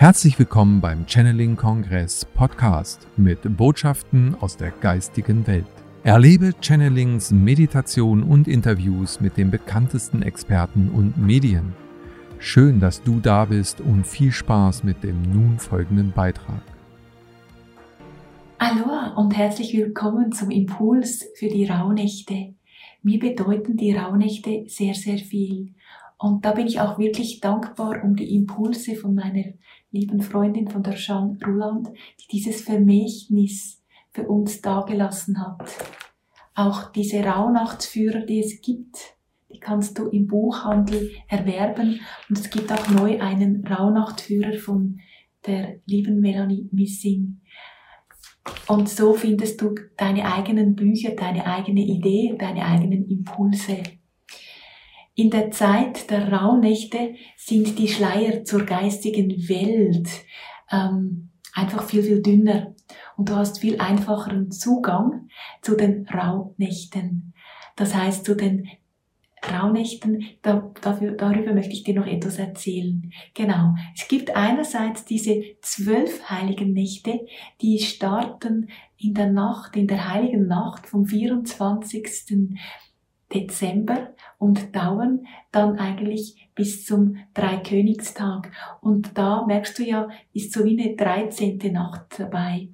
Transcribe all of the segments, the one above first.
Herzlich willkommen beim Channeling Kongress Podcast mit Botschaften aus der geistigen Welt. Erlebe Channelings, Meditation und Interviews mit den bekanntesten Experten und Medien. Schön, dass du da bist und viel Spaß mit dem nun folgenden Beitrag. Aloha und herzlich willkommen zum Impuls für die Rauhnächte. Mir bedeuten die Rauhnächte sehr, sehr viel. Und da bin ich auch wirklich dankbar um die Impulse von meiner lieben Freundin von der Jean Ruland, die dieses Vermächtnis für uns dagelassen hat. Auch diese Rauhnachtsführer, die es gibt, die kannst du im Buchhandel erwerben. Und es gibt auch neu einen Rauhnachtführer von der lieben Melanie Missing. Und so findest du deine eigenen Bücher, deine eigene Idee, deine eigenen Impulse. In der Zeit der Rauhnächte sind die Schleier zur geistigen Welt ähm, einfach viel, viel dünner und du hast viel einfacheren Zugang zu den Rauhnächten. Das heißt, zu den Rauhnächten, da, dafür, darüber möchte ich dir noch etwas erzählen. Genau. Es gibt einerseits diese zwölf heiligen Nächte, die starten in der Nacht, in der heiligen Nacht vom 24. Dezember und dauern dann eigentlich bis zum Dreikönigstag. Und da merkst du ja, ist so wie eine 13. Nacht dabei.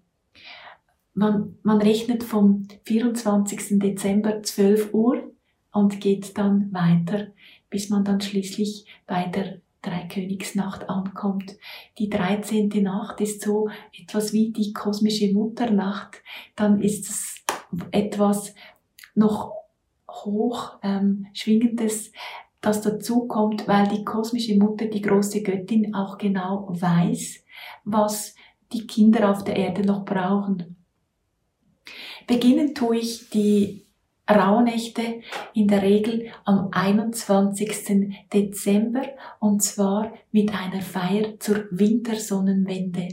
Man, man rechnet vom 24. Dezember 12 Uhr und geht dann weiter, bis man dann schließlich bei der Dreikönigsnacht ankommt. Die 13. Nacht ist so etwas wie die kosmische Mutternacht. Dann ist es etwas noch hoch ähm, schwingendes, das dazu kommt, weil die kosmische Mutter, die große Göttin, auch genau weiß, was die Kinder auf der Erde noch brauchen. Beginnen tue ich die Rauhnächte in der Regel am 21. Dezember und zwar mit einer Feier zur Wintersonnenwende.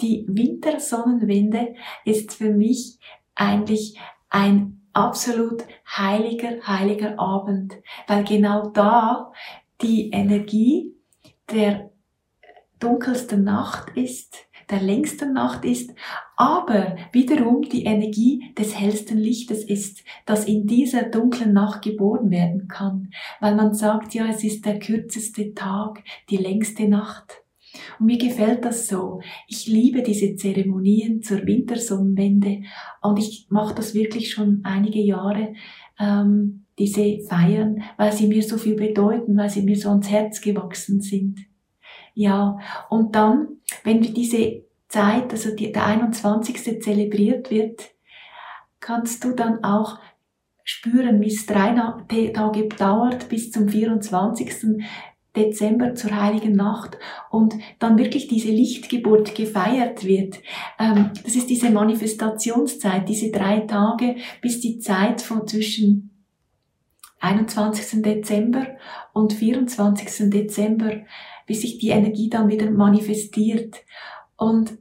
Die Wintersonnenwende ist für mich eigentlich ein absolut heiliger, heiliger Abend, weil genau da die Energie der dunkelsten Nacht ist, der längsten Nacht ist, aber wiederum die Energie des hellsten Lichtes ist, das in dieser dunklen Nacht geboren werden kann, weil man sagt, ja, es ist der kürzeste Tag, die längste Nacht. Und mir gefällt das so. Ich liebe diese Zeremonien zur Wintersonnenwende und ich mache das wirklich schon einige Jahre, ähm, diese Feiern, weil sie mir so viel bedeuten, weil sie mir so ans Herz gewachsen sind. Ja, und dann, wenn diese Zeit, also die, der 21. zelebriert wird, kannst du dann auch spüren, wie es drei Tage dauert bis zum 24. Dezember zur Heiligen Nacht und dann wirklich diese Lichtgeburt gefeiert wird. Ähm, das ist diese Manifestationszeit, diese drei Tage bis die Zeit von zwischen 21. Dezember und 24. Dezember bis sich die Energie dann wieder manifestiert. Und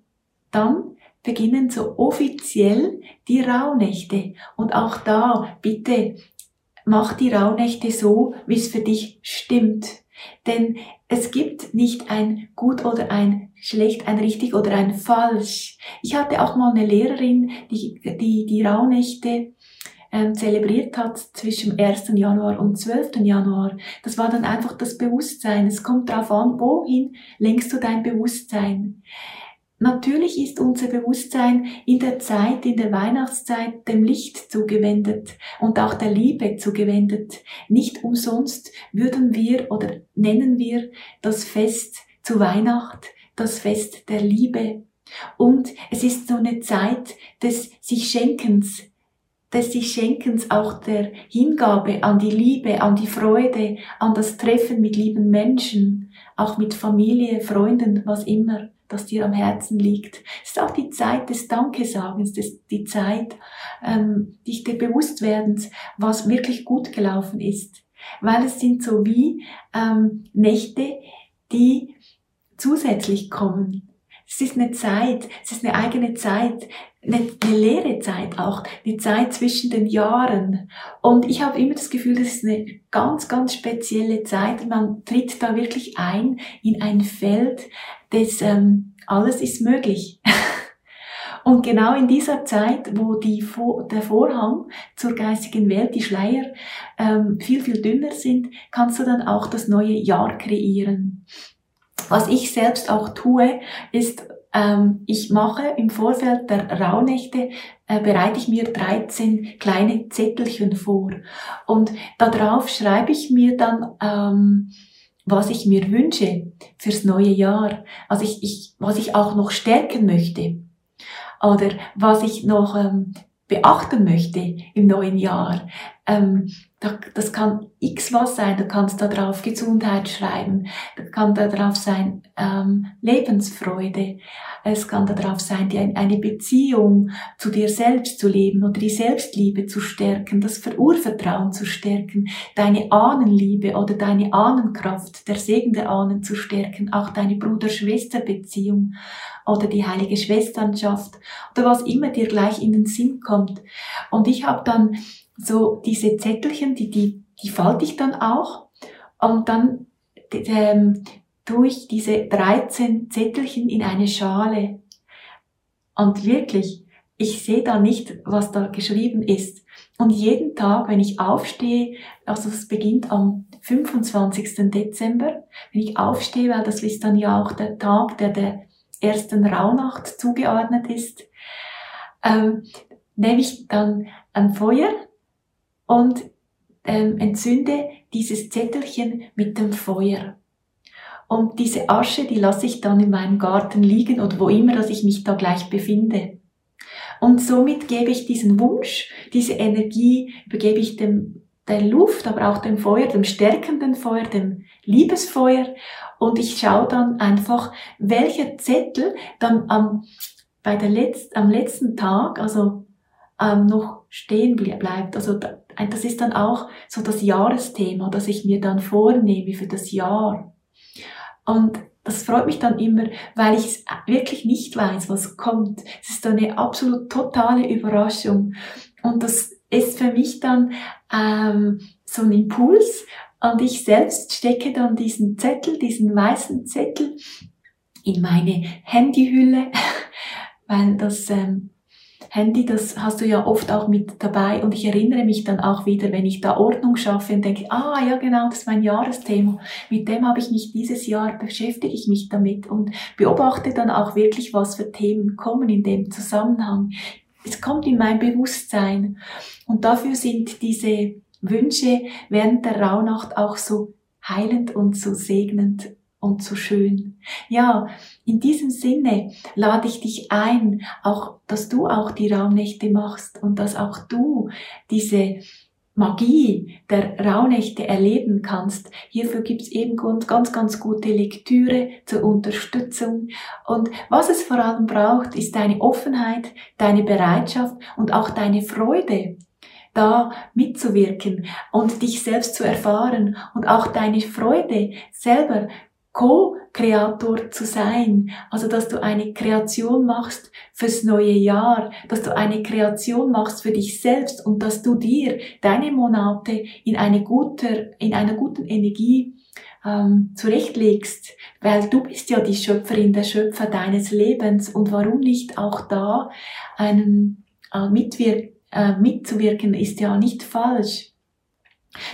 dann beginnen so offiziell die Rauhnächte. Und auch da, bitte, mach die Rauhnächte so, wie es für dich stimmt. Denn es gibt nicht ein gut oder ein schlecht, ein richtig oder ein falsch. Ich hatte auch mal eine Lehrerin, die die, die Rauhnächte ähm, zelebriert hat zwischen 1. Januar und 12. Januar. Das war dann einfach das Bewusstsein. Es kommt darauf an, wohin lenkst du dein Bewusstsein. Natürlich ist unser Bewusstsein in der Zeit, in der Weihnachtszeit dem Licht zugewendet und auch der Liebe zugewendet. Nicht umsonst würden wir oder nennen wir das Fest zu Weihnacht das Fest der Liebe. Und es ist so eine Zeit des sich Schenkens, des sich Schenkens auch der Hingabe an die Liebe, an die Freude, an das Treffen mit lieben Menschen, auch mit Familie, Freunden, was immer, das dir am Herzen liegt. Es ist auch die Zeit des Dankesagens, des, die Zeit ähm, dich dir bewusst werdens, was wirklich gut gelaufen ist. Weil es sind so wie ähm, Nächte, die zusätzlich kommen. es ist eine Zeit, es ist eine eigene Zeit, eine, eine leere Zeit auch, eine Zeit zwischen den Jahren. Und ich habe immer das Gefühl, das ist eine ganz, ganz spezielle Zeit. Man tritt da wirklich ein in ein Feld, das ähm, alles ist möglich. Und genau in dieser Zeit, wo die, der Vorhang zur geistigen Welt, die Schleier, ähm, viel, viel dünner sind, kannst du dann auch das neue Jahr kreieren. Was ich selbst auch tue, ist, ich mache im Vorfeld der Rauhnächte, äh, bereite ich mir 13 kleine Zettelchen vor. Und darauf schreibe ich mir dann, ähm, was ich mir wünsche fürs neue Jahr, also ich, ich, was ich auch noch stärken möchte oder was ich noch ähm, beachten möchte im neuen Jahr. Ähm, das kann x was sein. Du kannst da drauf Gesundheit schreiben. Da kann da drauf sein ähm, Lebensfreude. Es kann da drauf sein, die, eine Beziehung zu dir selbst zu leben oder die Selbstliebe zu stärken, das Urvertrauen zu stärken, deine Ahnenliebe oder deine Ahnenkraft, der Segen der Ahnen zu stärken, auch deine Bruder-Schwester-Beziehung oder die heilige Schwesternschaft oder was immer dir gleich in den Sinn kommt. Und ich habe dann so diese Zettelchen, die, die, die falte ich dann auch und dann ähm, tue ich diese 13 Zettelchen in eine Schale. Und wirklich, ich sehe da nicht, was da geschrieben ist. Und jeden Tag, wenn ich aufstehe, also es beginnt am 25. Dezember, wenn ich aufstehe, weil das ist dann ja auch der Tag, der der ersten Rauhnacht zugeordnet ist, ähm, nehme ich dann ein Feuer und ähm, entzünde dieses Zettelchen mit dem Feuer. Und diese Asche, die lasse ich dann in meinem Garten liegen oder wo immer, dass ich mich da gleich befinde. Und somit gebe ich diesen Wunsch, diese Energie, übergebe ich dem, der Luft, aber auch dem Feuer, dem stärkenden Feuer, dem Liebesfeuer. Und ich schaue dann einfach, welcher Zettel dann am, bei der Letz-, am letzten Tag, also ähm, noch stehen bleibt. Also das ist dann auch so das Jahresthema, das ich mir dann vornehme für das Jahr. Und das freut mich dann immer, weil ich wirklich nicht weiß, was kommt. Es ist eine absolut totale Überraschung. Und das ist für mich dann ähm, so ein Impuls. Und ich selbst stecke dann diesen Zettel, diesen weißen Zettel in meine Handyhülle, weil das ähm, Handy, das hast du ja oft auch mit dabei und ich erinnere mich dann auch wieder, wenn ich da Ordnung schaffe und denke, ah ja genau, das ist mein Jahresthema. Mit dem habe ich mich dieses Jahr, beschäftige ich mich damit und beobachte dann auch wirklich, was für Themen kommen in dem Zusammenhang. Es kommt in mein Bewusstsein und dafür sind diese Wünsche während der Rauhnacht auch so heilend und so segnend und so schön. Ja, in diesem Sinne lade ich dich ein, auch, dass du auch die Raunächte machst und dass auch du diese Magie der Raunächte erleben kannst. Hierfür gibt's eben ganz, ganz gute Lektüre zur Unterstützung. Und was es vor allem braucht, ist deine Offenheit, deine Bereitschaft und auch deine Freude da mitzuwirken und dich selbst zu erfahren und auch deine Freude selber Co-Kreator zu sein. Also, dass du eine Kreation machst fürs neue Jahr, dass du eine Kreation machst für dich selbst und dass du dir deine Monate in eine gute, in einer guten Energie ähm, zurechtlegst, weil du bist ja die Schöpferin, der Schöpfer deines Lebens und warum nicht auch da einen äh, mitwir äh, mitzuwirken ist ja nicht falsch.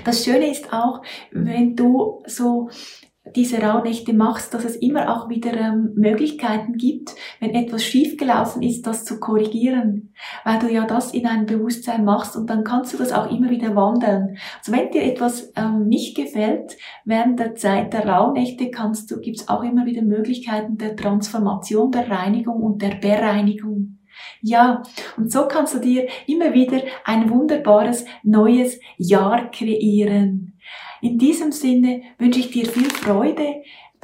Das Schöne ist auch, wenn du so diese Rauhnächte machst, dass es immer auch wieder ähm, Möglichkeiten gibt, wenn etwas schiefgelaufen ist, das zu korrigieren, weil du ja das in einem Bewusstsein machst und dann kannst du das auch immer wieder wandeln. Also wenn dir etwas ähm, nicht gefällt, während der Zeit der Rauhnächte kannst du, gibt's auch immer wieder Möglichkeiten der Transformation, der Reinigung und der Bereinigung. Ja, und so kannst du dir immer wieder ein wunderbares neues Jahr kreieren. In diesem Sinne wünsche ich dir viel Freude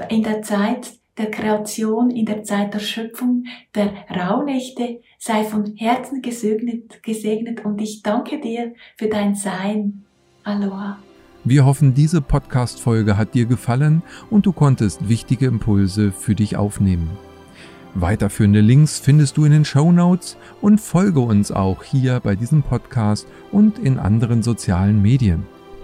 in der Zeit der Kreation, in der Zeit der Schöpfung, der Rauhnächte. Sei von Herzen gesegnet, gesegnet und ich danke dir für dein Sein. Aloha. Wir hoffen, diese Podcast-Folge hat dir gefallen und du konntest wichtige Impulse für dich aufnehmen. Weiterführende Links findest du in den Show Notes und folge uns auch hier bei diesem Podcast und in anderen sozialen Medien.